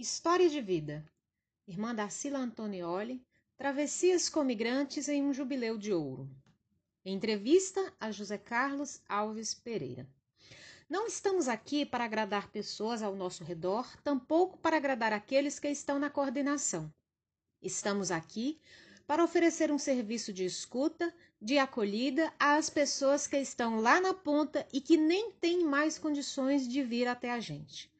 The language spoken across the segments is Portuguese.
História de Vida. Irmã Darcila Antonioli, Travessias com Migrantes em um Jubileu de Ouro. Entrevista a José Carlos Alves Pereira. Não estamos aqui para agradar pessoas ao nosso redor, tampouco para agradar aqueles que estão na coordenação. Estamos aqui para oferecer um serviço de escuta, de acolhida às pessoas que estão lá na ponta e que nem têm mais condições de vir até a gente.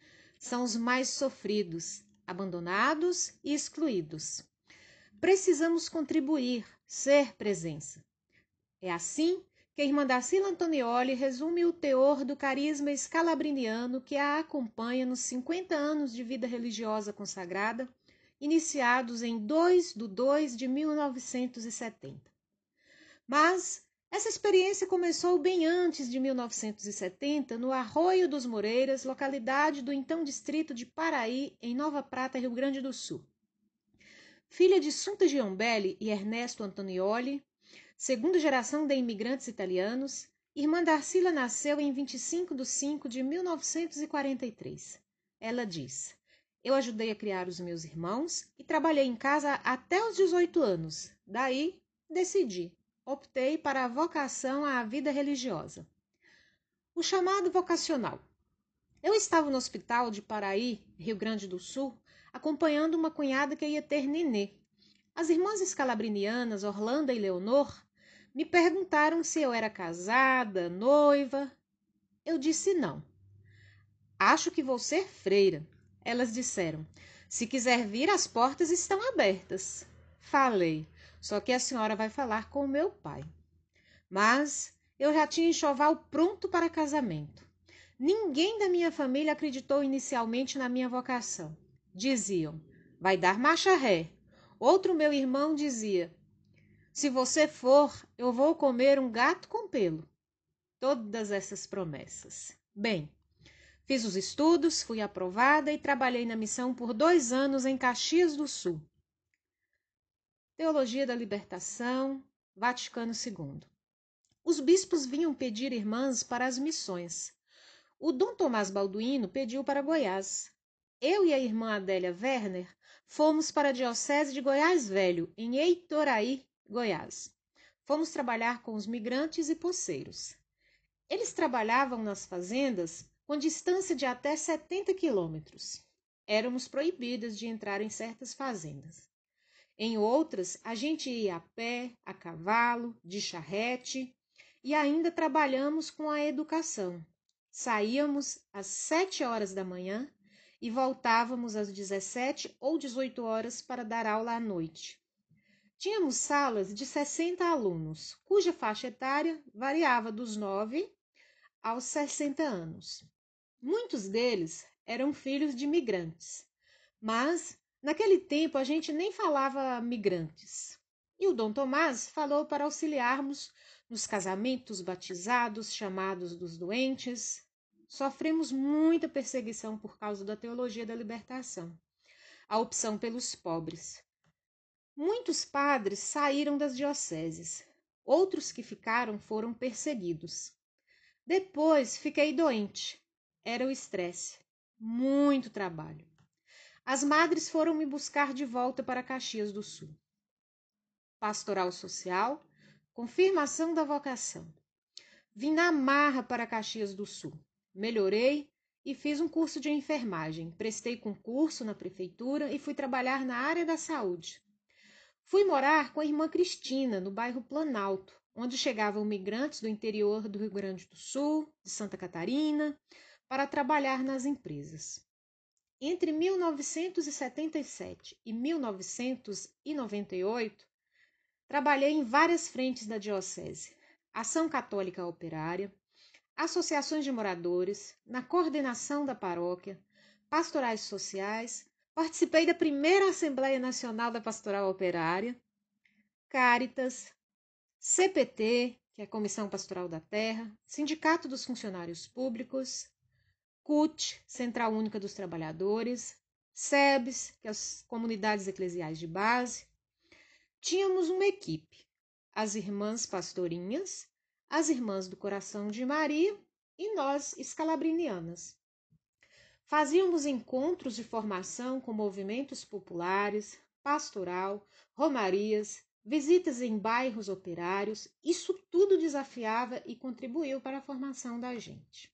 São os mais sofridos, abandonados e excluídos. Precisamos contribuir, ser presença. É assim que a irmã Antonioli resume o teor do carisma escalabriniano que a acompanha nos 50 anos de vida religiosa consagrada iniciados em 2 de 2 de 1970. Mas essa experiência começou bem antes de 1970, no Arroio dos Moreiras, localidade do então distrito de Paraí, em Nova Prata, Rio Grande do Sul. Filha de Sunta Giombelli e Ernesto Antonioli, segunda geração de imigrantes italianos, irmã Darcila nasceu em 25 de 5 de 1943. Ela diz: eu ajudei a criar os meus irmãos e trabalhei em casa até os 18 anos. Daí, decidi. Optei para a vocação à vida religiosa. O chamado vocacional. Eu estava no hospital de Paraí, Rio Grande do Sul, acompanhando uma cunhada que ia ter nenê. As irmãs escalabrinianas, Orlando e Leonor, me perguntaram se eu era casada, noiva. Eu disse não. Acho que vou ser freira. Elas disseram: Se quiser vir, as portas estão abertas. Falei: Só que a senhora vai falar com o meu pai. Mas eu já tinha enxoval pronto para casamento. Ninguém da minha família acreditou inicialmente na minha vocação. Diziam: Vai dar marcha ré. Outro meu irmão dizia: Se você for, eu vou comer um gato com pelo. Todas essas promessas. Bem, Fiz os estudos, fui aprovada e trabalhei na missão por dois anos em Caxias do Sul. Teologia da Libertação, Vaticano II. Os bispos vinham pedir irmãs para as missões. O Dom Tomás Balduino pediu para Goiás. Eu e a irmã Adélia Werner fomos para a Diocese de Goiás Velho, em Eitoraí, Goiás. Fomos trabalhar com os migrantes e poceiros. Eles trabalhavam nas fazendas com distância de até 70 quilômetros. Éramos proibidas de entrar em certas fazendas. Em outras, a gente ia a pé, a cavalo, de charrete e ainda trabalhamos com a educação. Saíamos às sete horas da manhã e voltávamos às 17 ou 18 horas para dar aula à noite. Tínhamos salas de 60 alunos, cuja faixa etária variava dos 9 aos 60 anos. Muitos deles eram filhos de migrantes, mas naquele tempo a gente nem falava migrantes. E o Dom Tomás falou para auxiliarmos nos casamentos batizados, chamados dos doentes. Sofremos muita perseguição por causa da teologia da libertação, a opção pelos pobres. Muitos padres saíram das dioceses, outros que ficaram foram perseguidos. Depois fiquei doente era o estresse. Muito trabalho. As madres foram me buscar de volta para Caxias do Sul. Pastoral social, confirmação da vocação. Vim na marra para Caxias do Sul. Melhorei e fiz um curso de enfermagem. Prestei concurso na prefeitura e fui trabalhar na área da saúde. Fui morar com a irmã Cristina, no bairro Planalto, onde chegavam migrantes do interior do Rio Grande do Sul, de Santa Catarina, para trabalhar nas empresas. Entre 1977 e 1998, trabalhei em várias frentes da Diocese: Ação Católica Operária, associações de moradores, na coordenação da paróquia, pastorais sociais, participei da primeira Assembleia Nacional da Pastoral Operária, Caritas, CPT, que é a Comissão Pastoral da Terra, Sindicato dos Funcionários Públicos, CUT, Central Única dos Trabalhadores, SEBS, que é as comunidades eclesiais de base. Tínhamos uma equipe, as irmãs pastorinhas, as irmãs do coração de Maria e nós escalabrinianas. Fazíamos encontros de formação com movimentos populares, pastoral, romarias, visitas em bairros operários, isso tudo desafiava e contribuiu para a formação da gente.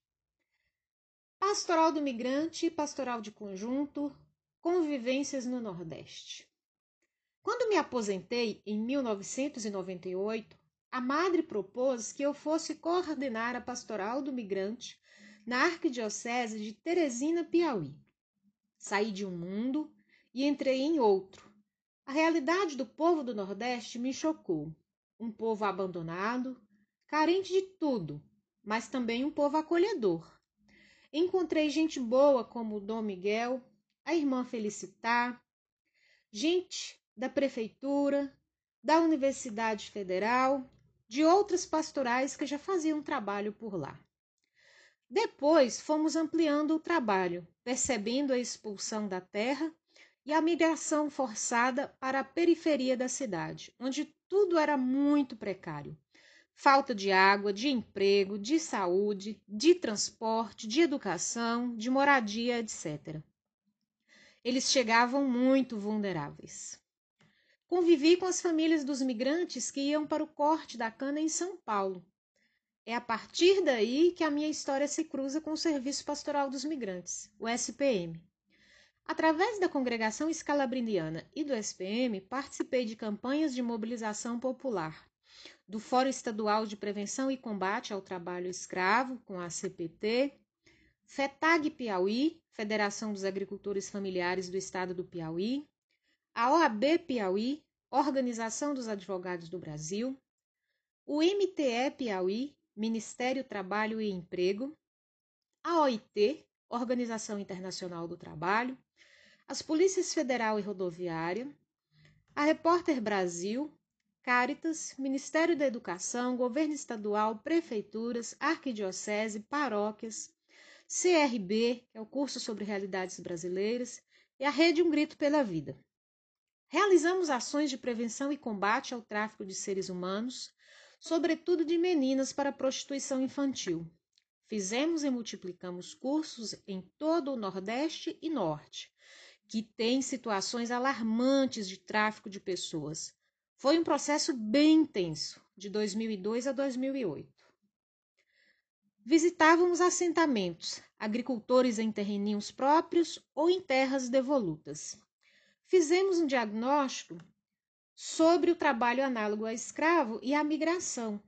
Pastoral do migrante e pastoral de conjunto, convivências no Nordeste. Quando me aposentei em 1998, a madre propôs que eu fosse coordenar a pastoral do migrante na Arquidiocese de Teresina, Piauí. Saí de um mundo e entrei em outro. A realidade do povo do Nordeste me chocou. Um povo abandonado, carente de tudo, mas também um povo acolhedor. Encontrei gente boa como o Dom Miguel, a irmã Felicitar, gente da prefeitura, da Universidade Federal, de outras pastorais que já faziam trabalho por lá. Depois fomos ampliando o trabalho, percebendo a expulsão da terra e a migração forçada para a periferia da cidade, onde tudo era muito precário. Falta de água, de emprego, de saúde, de transporte, de educação, de moradia, etc. Eles chegavam muito vulneráveis. Convivi com as famílias dos migrantes que iam para o corte da cana em São Paulo. É a partir daí que a minha história se cruza com o Serviço Pastoral dos Migrantes, o SPM. Através da congregação escalabriniana e do SPM, participei de campanhas de mobilização popular, do Fórum Estadual de Prevenção e Combate ao Trabalho Escravo, com a CPT, FETAG Piauí, Federação dos Agricultores Familiares do Estado do Piauí, a OAB Piauí, Organização dos Advogados do Brasil, o MTE Piauí, Ministério Trabalho e Emprego, a OIT, Organização Internacional do Trabalho, as Polícias Federal e Rodoviária, a Repórter Brasil, Caritas, Ministério da Educação, Governo Estadual, Prefeituras, Arquidiocese, Paróquias, CRB, que é o curso sobre realidades brasileiras, e a Rede Um Grito pela Vida. Realizamos ações de prevenção e combate ao tráfico de seres humanos, sobretudo de meninas para prostituição infantil. Fizemos e multiplicamos cursos em todo o Nordeste e Norte, que tem situações alarmantes de tráfico de pessoas. Foi um processo bem intenso, de 2002 a 2008. Visitávamos assentamentos, agricultores em terreninhos próprios ou em terras devolutas fizemos um diagnóstico sobre o trabalho análogo a escravo e a migração.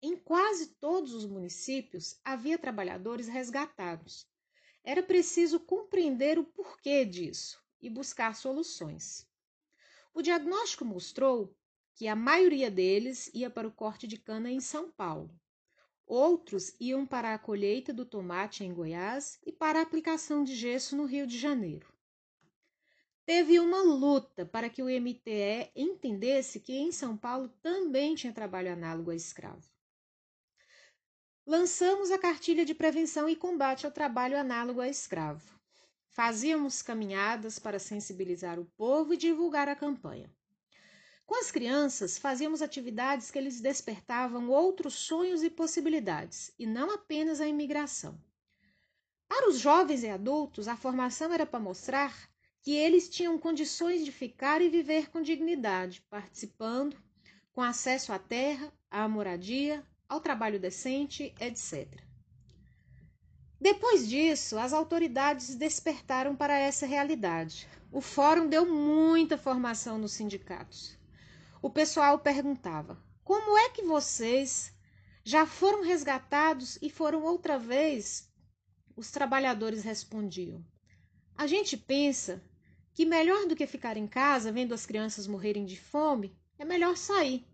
Em quase todos os municípios havia trabalhadores resgatados. Era preciso compreender o porquê disso e buscar soluções. O diagnóstico mostrou que a maioria deles ia para o corte de cana em São Paulo. Outros iam para a colheita do tomate em Goiás e para a aplicação de gesso no Rio de Janeiro teve uma luta para que o MTE entendesse que em São Paulo também tinha trabalho análogo a escravo. Lançamos a cartilha de prevenção e combate ao trabalho análogo a escravo. Fazíamos caminhadas para sensibilizar o povo e divulgar a campanha. Com as crianças, fazíamos atividades que eles despertavam outros sonhos e possibilidades, e não apenas a imigração. Para os jovens e adultos, a formação era para mostrar que eles tinham condições de ficar e viver com dignidade, participando, com acesso à terra, à moradia, ao trabalho decente, etc. Depois disso, as autoridades despertaram para essa realidade. O fórum deu muita formação nos sindicatos. O pessoal perguntava: como é que vocês já foram resgatados e foram outra vez? Os trabalhadores respondiam: a gente pensa que melhor do que ficar em casa vendo as crianças morrerem de fome, é melhor sair.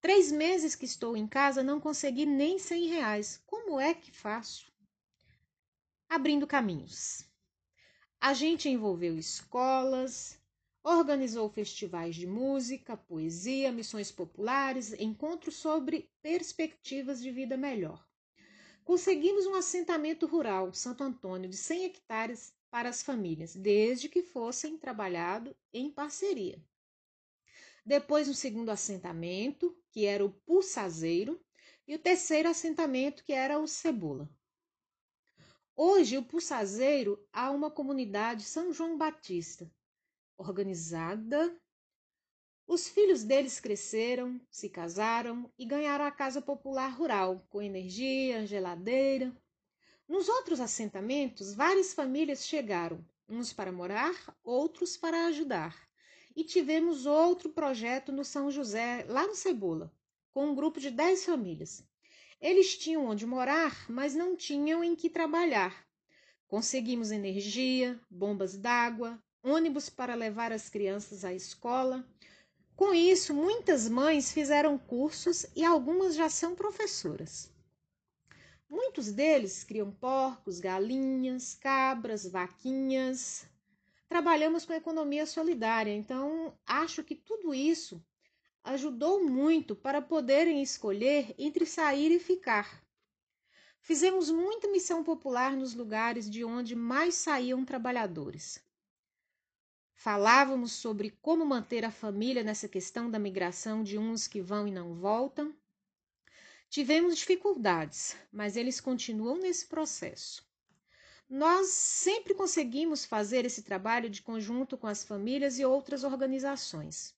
Três meses que estou em casa não consegui nem cem reais. Como é que faço? Abrindo caminhos. A gente envolveu escolas, organizou festivais de música, poesia, missões populares, encontros sobre perspectivas de vida melhor. Conseguimos um assentamento rural, Santo Antônio, de 100 hectares, para as famílias, desde que fossem trabalhado em parceria. Depois, um segundo assentamento, que era o Pulsazeiro, e o terceiro assentamento, que era o Cebola. Hoje, o Pulsazeiro há uma comunidade São João Batista, organizada. Os filhos deles cresceram, se casaram e ganharam a casa popular rural, com energia, geladeira. Nos outros assentamentos, várias famílias chegaram, uns para morar, outros para ajudar. E tivemos outro projeto no São José, lá no Cebola, com um grupo de dez famílias. Eles tinham onde morar, mas não tinham em que trabalhar. Conseguimos energia, bombas d'água, ônibus para levar as crianças à escola. Com isso, muitas mães fizeram cursos e algumas já são professoras. Muitos deles criam porcos, galinhas, cabras, vaquinhas. Trabalhamos com economia solidária, então acho que tudo isso ajudou muito para poderem escolher entre sair e ficar. Fizemos muita missão popular nos lugares de onde mais saíam trabalhadores. Falávamos sobre como manter a família nessa questão da migração de uns que vão e não voltam. Tivemos dificuldades, mas eles continuam nesse processo. Nós sempre conseguimos fazer esse trabalho de conjunto com as famílias e outras organizações.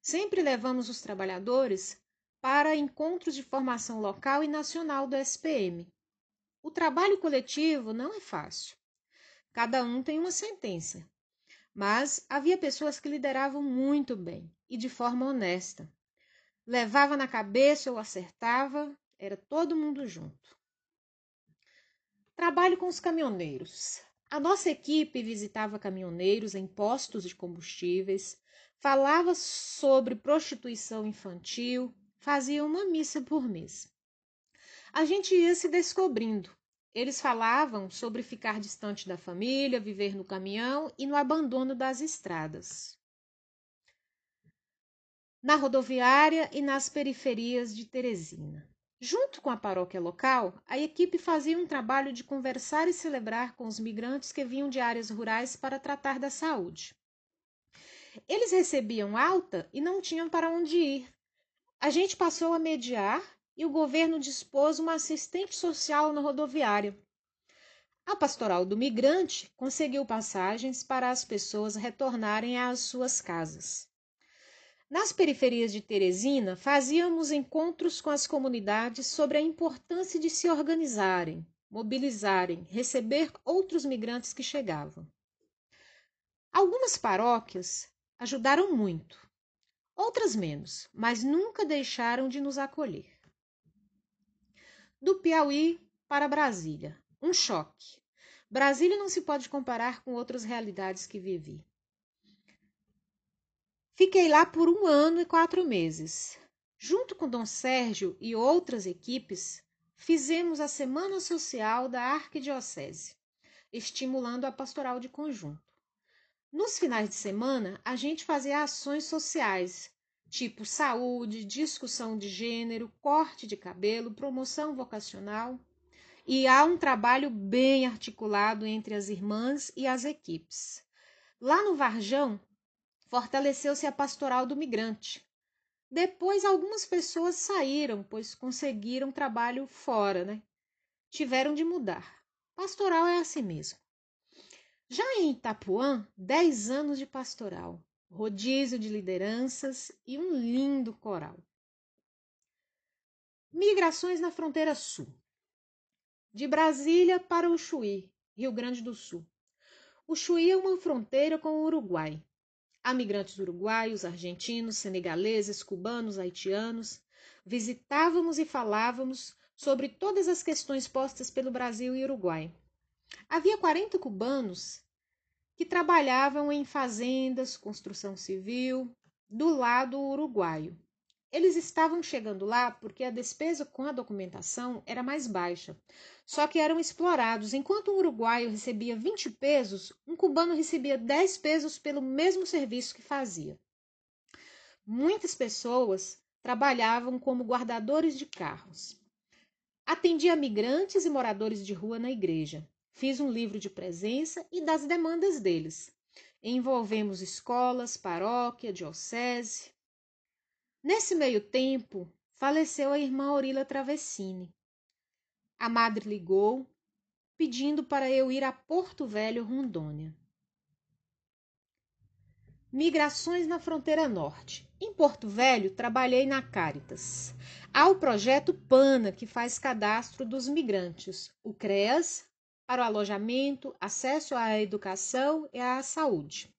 Sempre levamos os trabalhadores para encontros de formação local e nacional do SPM. O trabalho coletivo não é fácil. Cada um tem uma sentença. Mas havia pessoas que lideravam muito bem e de forma honesta. Levava na cabeça ou acertava, era todo mundo junto. Trabalho com os caminhoneiros. A nossa equipe visitava caminhoneiros em postos de combustíveis, falava sobre prostituição infantil, fazia uma missa por mês. A gente ia se descobrindo. Eles falavam sobre ficar distante da família, viver no caminhão e no abandono das estradas. Na rodoviária e nas periferias de Teresina. Junto com a paróquia local, a equipe fazia um trabalho de conversar e celebrar com os migrantes que vinham de áreas rurais para tratar da saúde. Eles recebiam alta e não tinham para onde ir. A gente passou a mediar e o governo dispôs uma assistente social na rodoviária. A pastoral do migrante conseguiu passagens para as pessoas retornarem às suas casas. Nas periferias de Teresina, fazíamos encontros com as comunidades sobre a importância de se organizarem, mobilizarem, receber outros migrantes que chegavam. Algumas paróquias ajudaram muito, outras menos, mas nunca deixaram de nos acolher. Do Piauí para Brasília, um choque. Brasília não se pode comparar com outras realidades que vivi. Fiquei lá por um ano e quatro meses. Junto com Dom Sérgio e outras equipes, fizemos a Semana Social da Arquidiocese, estimulando a pastoral de conjunto. Nos finais de semana, a gente fazia ações sociais, tipo saúde, discussão de gênero, corte de cabelo, promoção vocacional. E há um trabalho bem articulado entre as irmãs e as equipes. Lá no Varjão, fortaleceu-se a pastoral do migrante. Depois, algumas pessoas saíram, pois conseguiram trabalho fora, né? Tiveram de mudar. Pastoral é assim mesmo. Já em Itapuã, 10 anos de pastoral, rodízio de lideranças e um lindo coral. Migrações na fronteira sul. De Brasília para o Chuí, Rio Grande do Sul. O Chuí é uma fronteira com o Uruguai. Há migrantes uruguaios, argentinos, senegaleses, cubanos, haitianos. Visitávamos e falávamos sobre todas as questões postas pelo Brasil e Uruguai. Havia 40 cubanos que trabalhavam em fazendas, construção civil, do lado uruguaio. Eles estavam chegando lá porque a despesa com a documentação era mais baixa. Só que eram explorados. Enquanto um uruguaio recebia 20 pesos, um cubano recebia 10 pesos pelo mesmo serviço que fazia. Muitas pessoas trabalhavam como guardadores de carros. Atendia migrantes e moradores de rua na igreja. Fiz um livro de presença e das demandas deles. Envolvemos escolas, paróquia, diocese. Nesse meio tempo, faleceu a irmã Orila Travessini. A madre ligou, pedindo para eu ir a Porto Velho, Rondônia. Migrações na fronteira norte. Em Porto Velho, trabalhei na Caritas. Há o projeto PANA, que faz cadastro dos migrantes, o CREAS, para o alojamento, acesso à educação e à saúde.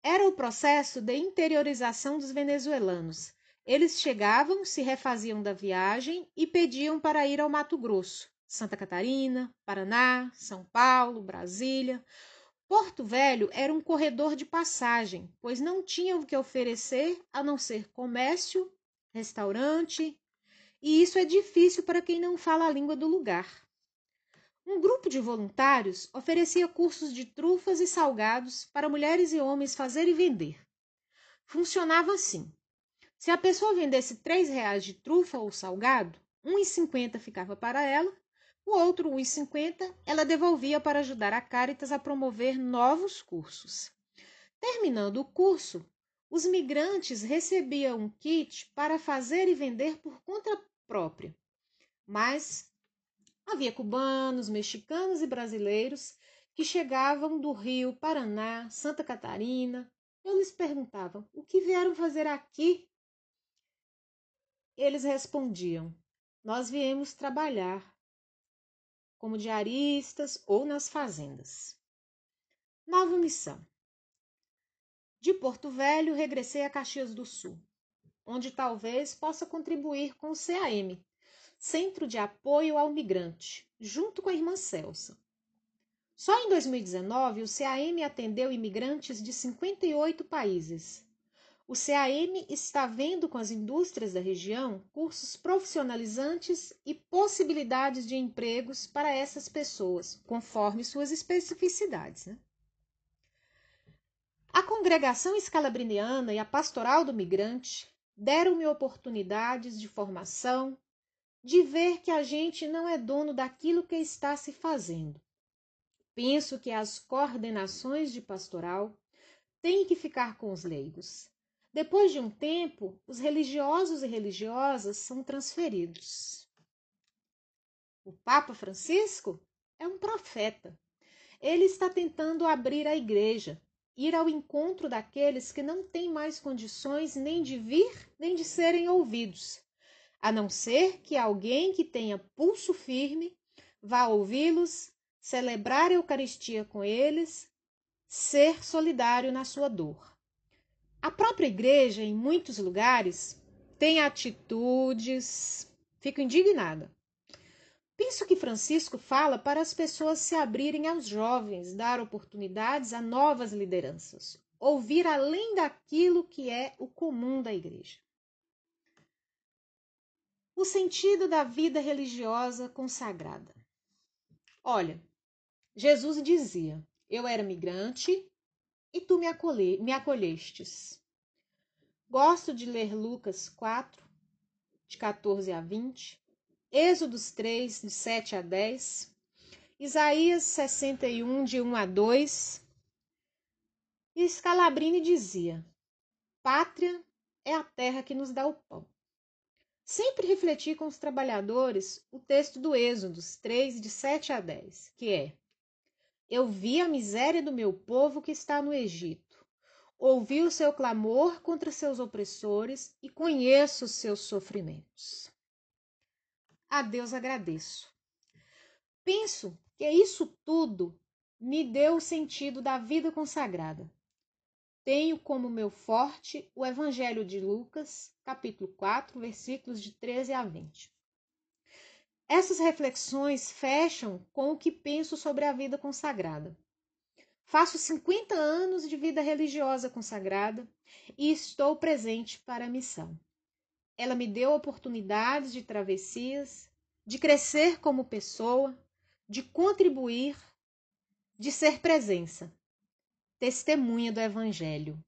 Era o processo de interiorização dos venezuelanos. Eles chegavam, se refaziam da viagem e pediam para ir ao Mato Grosso, Santa Catarina, Paraná, São Paulo, Brasília. Porto Velho era um corredor de passagem, pois não tinha o que oferecer a não ser comércio, restaurante, e isso é difícil para quem não fala a língua do lugar. Um grupo de voluntários oferecia cursos de trufas e salgados para mulheres e homens fazer e vender. Funcionava assim. Se a pessoa vendesse três reais de trufa ou salgado, um e cinquenta ficava para ela, o outro um e cinquenta ela devolvia para ajudar a Caritas a promover novos cursos. Terminando o curso, os migrantes recebiam um kit para fazer e vender por conta própria, mas Havia cubanos, mexicanos e brasileiros que chegavam do Rio, Paraná, Santa Catarina. Eu lhes perguntava: o que vieram fazer aqui? Eles respondiam: nós viemos trabalhar como diaristas ou nas fazendas. Nova missão. De Porto Velho, regressei a Caxias do Sul, onde talvez possa contribuir com o CAM, Centro de Apoio ao Migrante, junto com a irmã Celsa. Só em 2019, o CAM atendeu imigrantes de 58 países. O CAM está vendo com as indústrias da região cursos profissionalizantes e possibilidades de empregos para essas pessoas, conforme suas especificidades. Né? A congregação escalabriniana e a pastoral do migrante deram-me oportunidades de formação, de ver que a gente não é dono daquilo que está se fazendo. Penso que as coordenações de pastoral têm que ficar com os leigos. Depois de um tempo, os religiosos e religiosas são transferidos. O Papa Francisco é um profeta. Ele está tentando abrir a igreja, ir ao encontro daqueles que não têm mais condições nem de vir nem de serem ouvidos a não ser que alguém que tenha pulso firme vá ouvi-los, celebrar a Eucaristia com eles, ser solidário na sua dor. A própria igreja, em muitos lugares, tem atitudes. Fico indignada. Penso que Francisco fala para as pessoas se abrirem aos jovens, dar oportunidades a novas lideranças, ouvir além daquilo que é o comum da igreja. O sentido da vida religiosa consagrada. Olha, Jesus dizia: Eu era migrante e tu me, acolhe, me acolhestes. Gosto de ler Lucas 4, de 14 a 20, Êxodos 3, de 7 a 10, Isaías 61, de 1 a 2. E Scalabrini dizia: Pátria é a terra que nos dá o pão. Sempre refleti com os trabalhadores o texto do Êxodos 3, de 7 a 10, que é: Eu vi a miséria do meu povo que está no Egito, ouvi o seu clamor contra seus opressores e conheço os seus sofrimentos. A Deus agradeço. Penso que isso tudo me deu o sentido da vida consagrada. Tenho como meu forte o Evangelho de Lucas, capítulo 4, versículos de 13 a 20. Essas reflexões fecham com o que penso sobre a vida consagrada. Faço 50 anos de vida religiosa consagrada e estou presente para a missão. Ela me deu oportunidades de travessias, de crescer como pessoa, de contribuir, de ser presença testemunha do Evangelho.